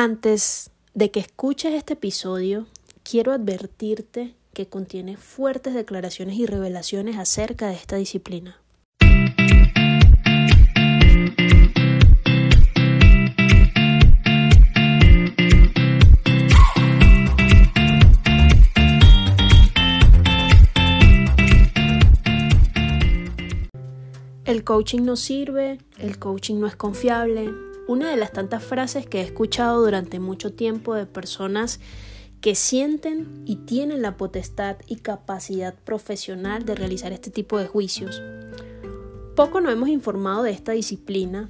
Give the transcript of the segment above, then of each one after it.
Antes de que escuches este episodio, quiero advertirte que contiene fuertes declaraciones y revelaciones acerca de esta disciplina. El coaching no sirve, el coaching no es confiable. Una de las tantas frases que he escuchado durante mucho tiempo de personas que sienten y tienen la potestad y capacidad profesional de realizar este tipo de juicios. Poco nos hemos informado de esta disciplina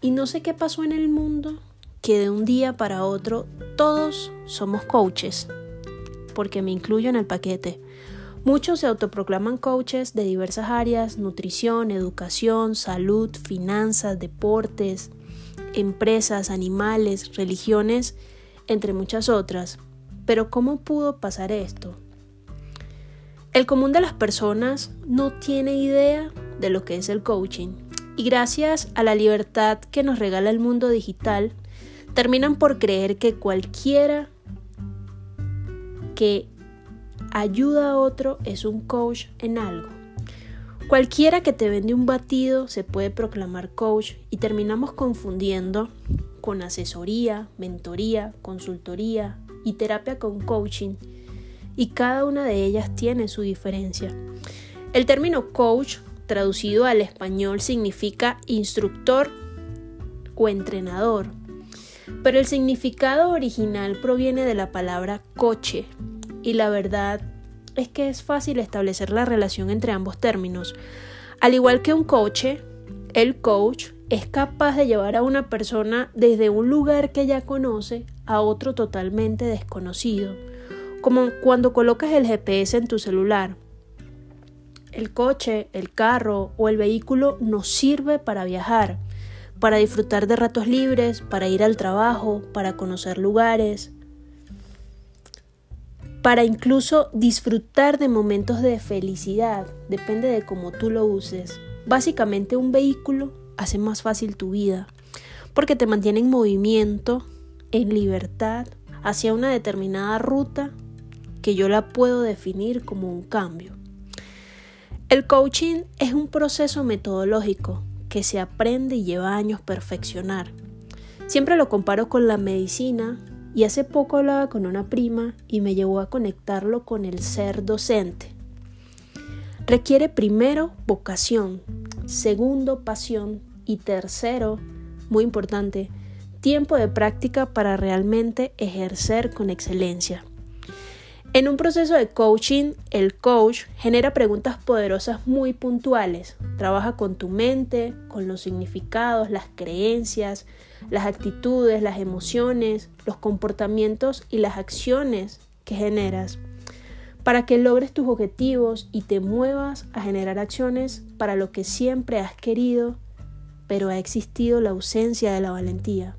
y no sé qué pasó en el mundo que de un día para otro todos somos coaches, porque me incluyo en el paquete. Muchos se autoproclaman coaches de diversas áreas, nutrición, educación, salud, finanzas, deportes, empresas, animales, religiones, entre muchas otras. Pero ¿cómo pudo pasar esto? El común de las personas no tiene idea de lo que es el coaching y gracias a la libertad que nos regala el mundo digital, terminan por creer que cualquiera que ayuda a otro es un coach en algo. Cualquiera que te vende un batido se puede proclamar coach y terminamos confundiendo con asesoría, mentoría, consultoría y terapia con coaching y cada una de ellas tiene su diferencia. El término coach traducido al español significa instructor o entrenador, pero el significado original proviene de la palabra coche, y la verdad es que es fácil establecer la relación entre ambos términos. Al igual que un coche, el coach es capaz de llevar a una persona desde un lugar que ya conoce a otro totalmente desconocido, como cuando colocas el GPS en tu celular. El coche, el carro o el vehículo nos sirve para viajar, para disfrutar de ratos libres, para ir al trabajo, para conocer lugares, para incluso disfrutar de momentos de felicidad, depende de cómo tú lo uses. Básicamente un vehículo hace más fácil tu vida, porque te mantiene en movimiento, en libertad, hacia una determinada ruta que yo la puedo definir como un cambio. El coaching es un proceso metodológico que se aprende y lleva años perfeccionar. Siempre lo comparo con la medicina y hace poco hablaba con una prima y me llevó a conectarlo con el ser docente. Requiere primero vocación, segundo pasión y tercero, muy importante, tiempo de práctica para realmente ejercer con excelencia. En un proceso de coaching, el coach genera preguntas poderosas muy puntuales. Trabaja con tu mente, con los significados, las creencias, las actitudes, las emociones, los comportamientos y las acciones que generas para que logres tus objetivos y te muevas a generar acciones para lo que siempre has querido, pero ha existido la ausencia de la valentía.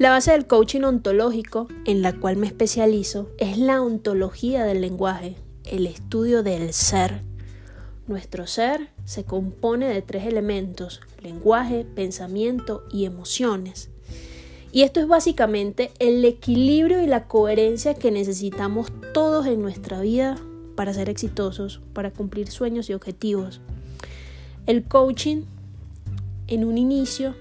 La base del coaching ontológico, en la cual me especializo, es la ontología del lenguaje, el estudio del ser. Nuestro ser se compone de tres elementos, lenguaje, pensamiento y emociones. Y esto es básicamente el equilibrio y la coherencia que necesitamos todos en nuestra vida para ser exitosos, para cumplir sueños y objetivos. El coaching, en un inicio,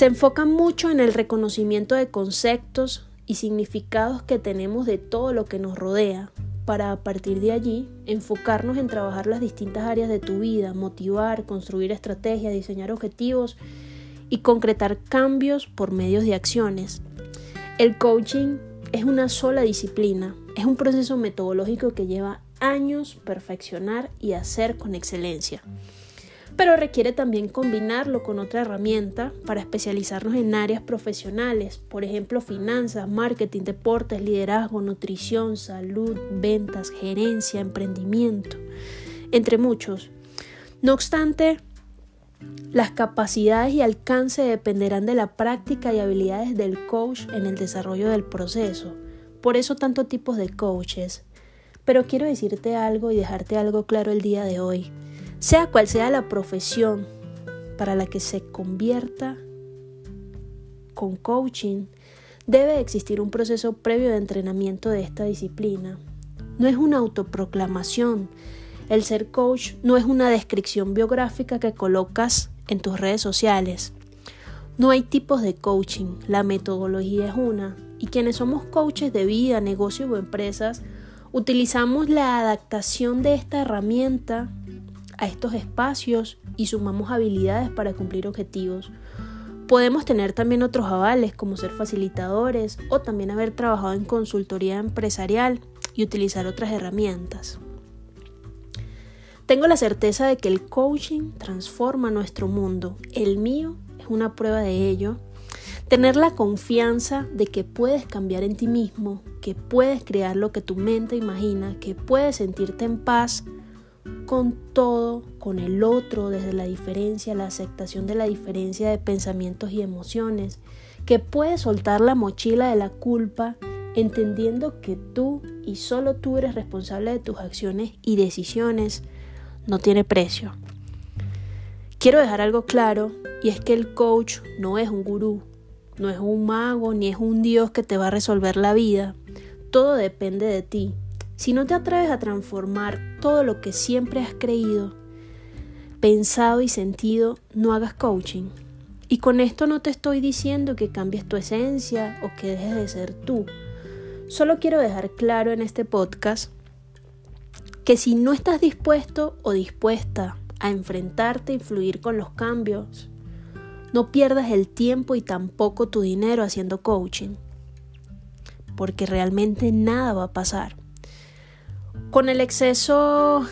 se enfoca mucho en el reconocimiento de conceptos y significados que tenemos de todo lo que nos rodea, para a partir de allí enfocarnos en trabajar las distintas áreas de tu vida, motivar, construir estrategias, diseñar objetivos y concretar cambios por medios de acciones. El coaching es una sola disciplina, es un proceso metodológico que lleva años perfeccionar y hacer con excelencia pero requiere también combinarlo con otra herramienta para especializarnos en áreas profesionales, por ejemplo, finanzas, marketing, deportes, liderazgo, nutrición, salud, ventas, gerencia, emprendimiento, entre muchos. No obstante, las capacidades y alcance dependerán de la práctica y habilidades del coach en el desarrollo del proceso. Por eso tanto tipos de coaches. Pero quiero decirte algo y dejarte algo claro el día de hoy. Sea cual sea la profesión para la que se convierta con coaching, debe existir un proceso previo de entrenamiento de esta disciplina. No es una autoproclamación. El ser coach no es una descripción biográfica que colocas en tus redes sociales. No hay tipos de coaching, la metodología es una. Y quienes somos coaches de vida, negocios o empresas, utilizamos la adaptación de esta herramienta a estos espacios y sumamos habilidades para cumplir objetivos. Podemos tener también otros avales como ser facilitadores o también haber trabajado en consultoría empresarial y utilizar otras herramientas. Tengo la certeza de que el coaching transforma nuestro mundo. El mío es una prueba de ello. Tener la confianza de que puedes cambiar en ti mismo, que puedes crear lo que tu mente imagina, que puedes sentirte en paz con todo, con el otro, desde la diferencia, la aceptación de la diferencia de pensamientos y emociones, que puedes soltar la mochila de la culpa, entendiendo que tú y solo tú eres responsable de tus acciones y decisiones, no tiene precio. Quiero dejar algo claro y es que el coach no es un gurú, no es un mago ni es un dios que te va a resolver la vida. Todo depende de ti. Si no te atreves a transformar todo lo que siempre has creído, pensado y sentido, no hagas coaching. Y con esto no te estoy diciendo que cambies tu esencia o que dejes de ser tú. Solo quiero dejar claro en este podcast que si no estás dispuesto o dispuesta a enfrentarte y fluir con los cambios, no pierdas el tiempo y tampoco tu dinero haciendo coaching, porque realmente nada va a pasar. Con el exceso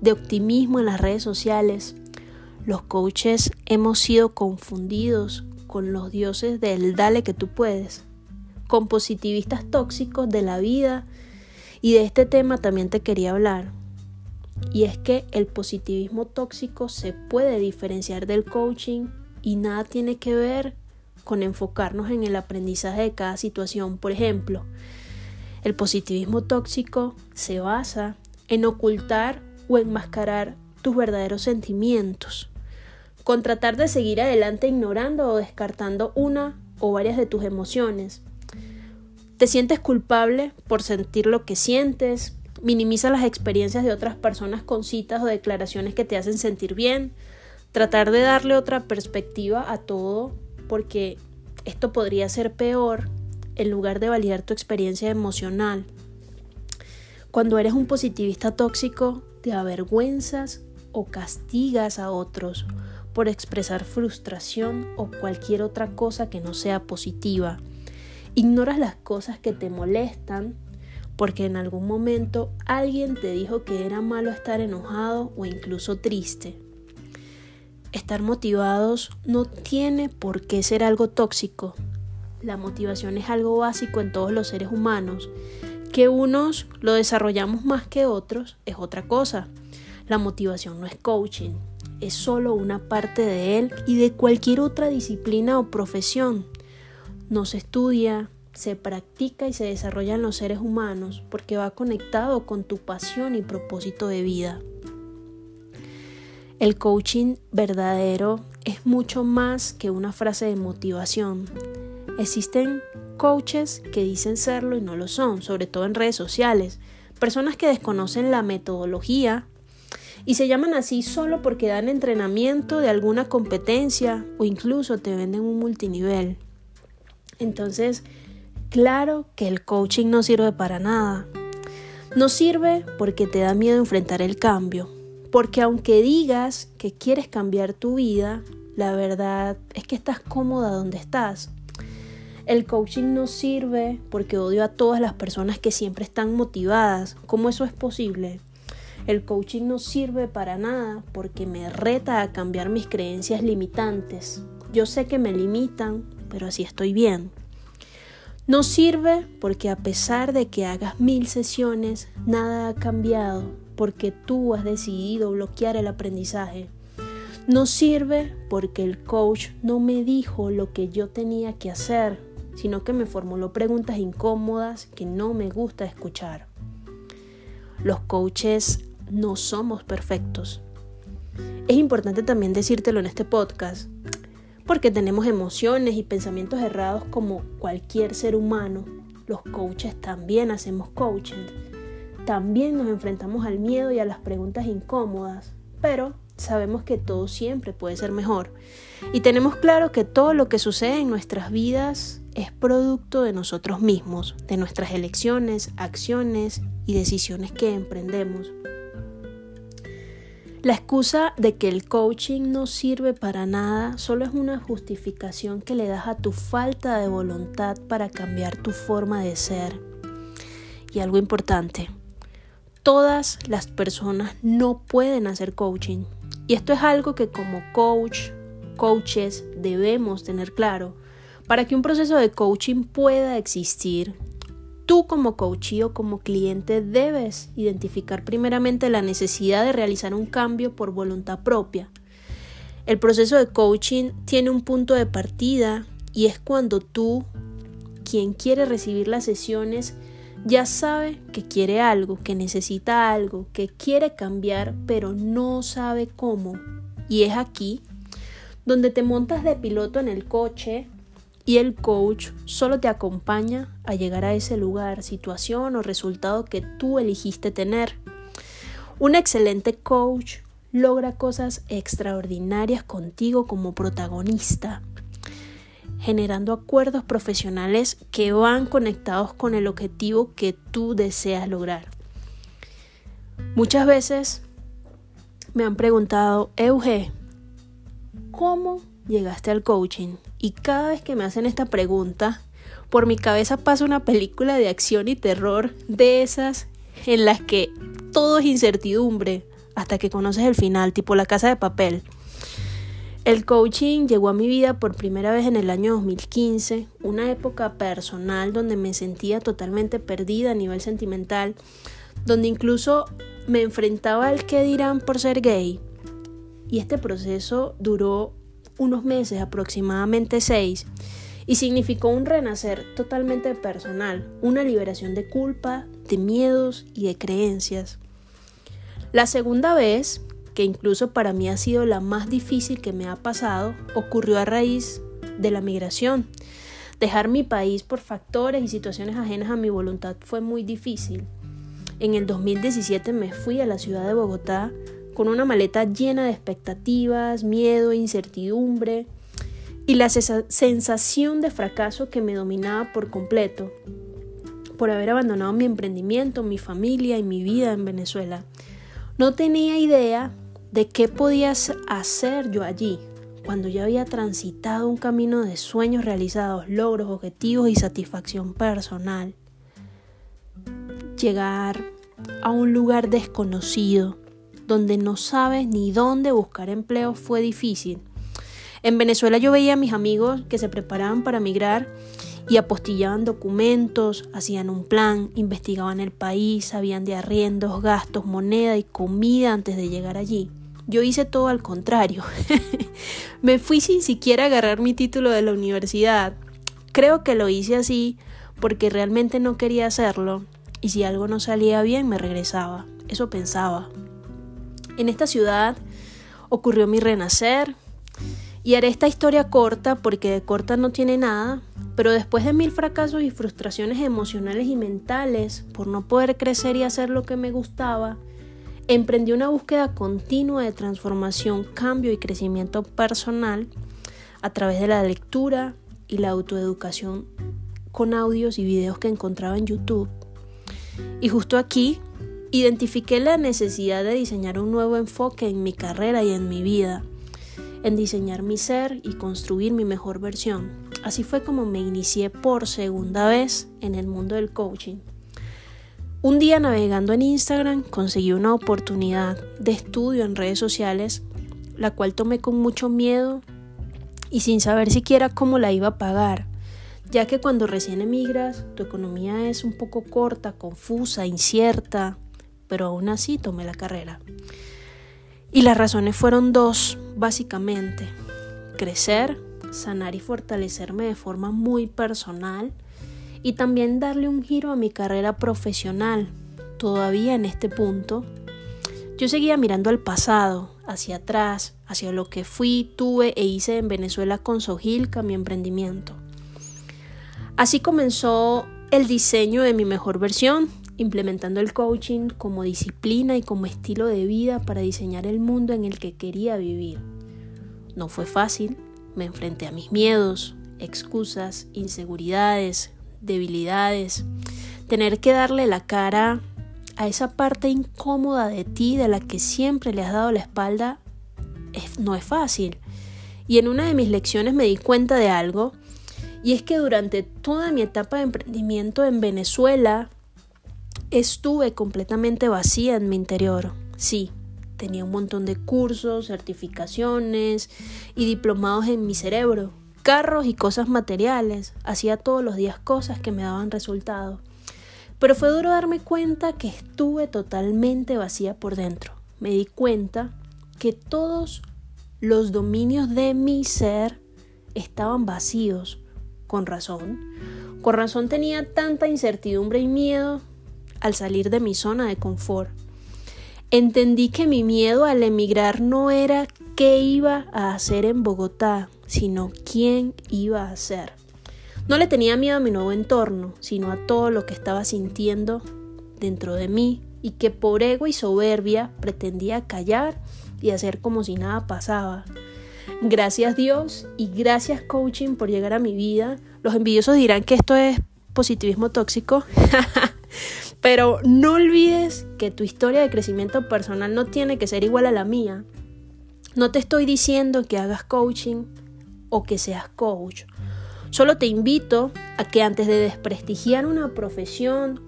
de optimismo en las redes sociales, los coaches hemos sido confundidos con los dioses del dale que tú puedes, con positivistas tóxicos de la vida y de este tema también te quería hablar. Y es que el positivismo tóxico se puede diferenciar del coaching y nada tiene que ver con enfocarnos en el aprendizaje de cada situación. Por ejemplo, el positivismo tóxico se basa en ocultar o enmascarar tus verdaderos sentimientos, con tratar de seguir adelante ignorando o descartando una o varias de tus emociones. Te sientes culpable por sentir lo que sientes, minimiza las experiencias de otras personas con citas o declaraciones que te hacen sentir bien, tratar de darle otra perspectiva a todo porque esto podría ser peor en lugar de validar tu experiencia emocional. Cuando eres un positivista tóxico, te avergüenzas o castigas a otros por expresar frustración o cualquier otra cosa que no sea positiva. Ignoras las cosas que te molestan porque en algún momento alguien te dijo que era malo estar enojado o incluso triste. Estar motivados no tiene por qué ser algo tóxico, la motivación es algo básico en todos los seres humanos. Que unos lo desarrollamos más que otros es otra cosa. La motivación no es coaching, es solo una parte de él y de cualquier otra disciplina o profesión. No se estudia, se practica y se desarrolla en los seres humanos porque va conectado con tu pasión y propósito de vida. El coaching verdadero es mucho más que una frase de motivación. Existen coaches que dicen serlo y no lo son, sobre todo en redes sociales. Personas que desconocen la metodología y se llaman así solo porque dan entrenamiento de alguna competencia o incluso te venden un multinivel. Entonces, claro que el coaching no sirve para nada. No sirve porque te da miedo enfrentar el cambio. Porque aunque digas que quieres cambiar tu vida, la verdad es que estás cómoda donde estás. El coaching no sirve porque odio a todas las personas que siempre están motivadas. ¿Cómo eso es posible? El coaching no sirve para nada porque me reta a cambiar mis creencias limitantes. Yo sé que me limitan, pero así estoy bien. No sirve porque a pesar de que hagas mil sesiones, nada ha cambiado porque tú has decidido bloquear el aprendizaje. No sirve porque el coach no me dijo lo que yo tenía que hacer sino que me formuló preguntas incómodas que no me gusta escuchar. Los coaches no somos perfectos. Es importante también decírtelo en este podcast, porque tenemos emociones y pensamientos errados como cualquier ser humano. Los coaches también hacemos coaching. También nos enfrentamos al miedo y a las preguntas incómodas, pero sabemos que todo siempre puede ser mejor. Y tenemos claro que todo lo que sucede en nuestras vidas es producto de nosotros mismos, de nuestras elecciones, acciones y decisiones que emprendemos. La excusa de que el coaching no sirve para nada solo es una justificación que le das a tu falta de voluntad para cambiar tu forma de ser. Y algo importante, todas las personas no pueden hacer coaching. Y esto es algo que como coach, coaches debemos tener claro. Para que un proceso de coaching pueda existir, tú como coach o como cliente debes identificar primeramente la necesidad de realizar un cambio por voluntad propia. El proceso de coaching tiene un punto de partida y es cuando tú, quien quiere recibir las sesiones, ya sabe que quiere algo, que necesita algo, que quiere cambiar, pero no sabe cómo. Y es aquí donde te montas de piloto en el coche y el coach solo te acompaña a llegar a ese lugar, situación o resultado que tú elegiste tener. Un excelente coach logra cosas extraordinarias contigo como protagonista generando acuerdos profesionales que van conectados con el objetivo que tú deseas lograr. Muchas veces me han preguntado, Euge, ¿cómo llegaste al coaching? Y cada vez que me hacen esta pregunta, por mi cabeza pasa una película de acción y terror de esas en las que todo es incertidumbre hasta que conoces el final, tipo la casa de papel. El coaching llegó a mi vida por primera vez en el año 2015, una época personal donde me sentía totalmente perdida a nivel sentimental, donde incluso me enfrentaba al que dirán por ser gay. Y este proceso duró unos meses, aproximadamente seis, y significó un renacer totalmente personal, una liberación de culpa, de miedos y de creencias. La segunda vez que incluso para mí ha sido la más difícil que me ha pasado, ocurrió a raíz de la migración. Dejar mi país por factores y situaciones ajenas a mi voluntad fue muy difícil. En el 2017 me fui a la ciudad de Bogotá con una maleta llena de expectativas, miedo, incertidumbre y la sensación de fracaso que me dominaba por completo por haber abandonado mi emprendimiento, mi familia y mi vida en Venezuela. No tenía idea de qué podías hacer yo allí, cuando ya había transitado un camino de sueños realizados, logros, objetivos y satisfacción personal. Llegar a un lugar desconocido, donde no sabes ni dónde buscar empleo, fue difícil. En Venezuela yo veía a mis amigos que se preparaban para migrar y apostillaban documentos, hacían un plan, investigaban el país, sabían de arriendos, gastos, moneda y comida antes de llegar allí. Yo hice todo al contrario. Me fui sin siquiera agarrar mi título de la universidad. Creo que lo hice así porque realmente no quería hacerlo y si algo no salía bien me regresaba. Eso pensaba. En esta ciudad ocurrió mi renacer, y haré esta historia corta porque de corta no tiene nada, pero después de mil fracasos y frustraciones emocionales y mentales por no poder crecer y hacer lo que me gustaba, emprendí una búsqueda continua de transformación, cambio y crecimiento personal a través de la lectura y la autoeducación con audios y videos que encontraba en YouTube. Y justo aquí identifiqué la necesidad de diseñar un nuevo enfoque en mi carrera y en mi vida en diseñar mi ser y construir mi mejor versión. Así fue como me inicié por segunda vez en el mundo del coaching. Un día navegando en Instagram conseguí una oportunidad de estudio en redes sociales, la cual tomé con mucho miedo y sin saber siquiera cómo la iba a pagar, ya que cuando recién emigras tu economía es un poco corta, confusa, incierta, pero aún así tomé la carrera. Y las razones fueron dos, básicamente. Crecer, sanar y fortalecerme de forma muy personal y también darle un giro a mi carrera profesional. Todavía en este punto, yo seguía mirando al pasado, hacia atrás, hacia lo que fui, tuve e hice en Venezuela con Sojilca, mi emprendimiento. Así comenzó el diseño de mi mejor versión, implementando el coaching como disciplina y como estilo de vida para diseñar el mundo en el que quería vivir. No fue fácil, me enfrenté a mis miedos, excusas, inseguridades, debilidades, tener que darle la cara a esa parte incómoda de ti de la que siempre le has dado la espalda no es fácil. Y en una de mis lecciones me di cuenta de algo, y es que durante toda mi etapa de emprendimiento en Venezuela estuve completamente vacía en mi interior. Sí, tenía un montón de cursos, certificaciones y diplomados en mi cerebro, carros y cosas materiales. Hacía todos los días cosas que me daban resultado. Pero fue duro darme cuenta que estuve totalmente vacía por dentro. Me di cuenta que todos los dominios de mi ser estaban vacíos. Con razón. Con razón tenía tanta incertidumbre y miedo al salir de mi zona de confort. Entendí que mi miedo al emigrar no era qué iba a hacer en Bogotá, sino quién iba a ser. No le tenía miedo a mi nuevo entorno, sino a todo lo que estaba sintiendo dentro de mí y que por ego y soberbia pretendía callar y hacer como si nada pasaba. Gracias Dios y gracias coaching por llegar a mi vida. Los envidiosos dirán que esto es positivismo tóxico. Pero no olvides que tu historia de crecimiento personal no tiene que ser igual a la mía. No te estoy diciendo que hagas coaching o que seas coach. Solo te invito a que antes de desprestigiar una profesión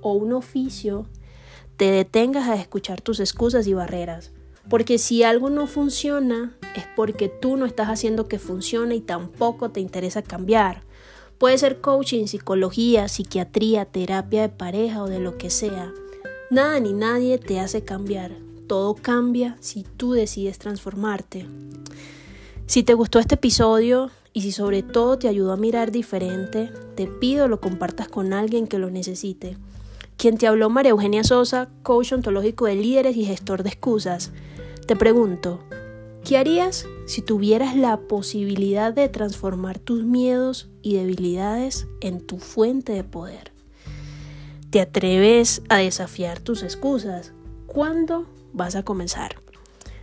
o un oficio, te detengas a escuchar tus excusas y barreras. Porque si algo no funciona es porque tú no estás haciendo que funcione y tampoco te interesa cambiar. Puede ser coaching, psicología, psiquiatría, terapia de pareja o de lo que sea. Nada ni nadie te hace cambiar. Todo cambia si tú decides transformarte. Si te gustó este episodio y si sobre todo te ayudó a mirar diferente, te pido lo compartas con alguien que lo necesite. Quien te habló María Eugenia Sosa, coach ontológico de líderes y gestor de excusas. Te pregunto, ¿qué harías si tuvieras la posibilidad de transformar tus miedos y debilidades en tu fuente de poder? ¿Te atreves a desafiar tus excusas? ¿Cuándo vas a comenzar?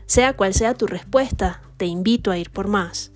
Sea cual sea tu respuesta, te invito a ir por más.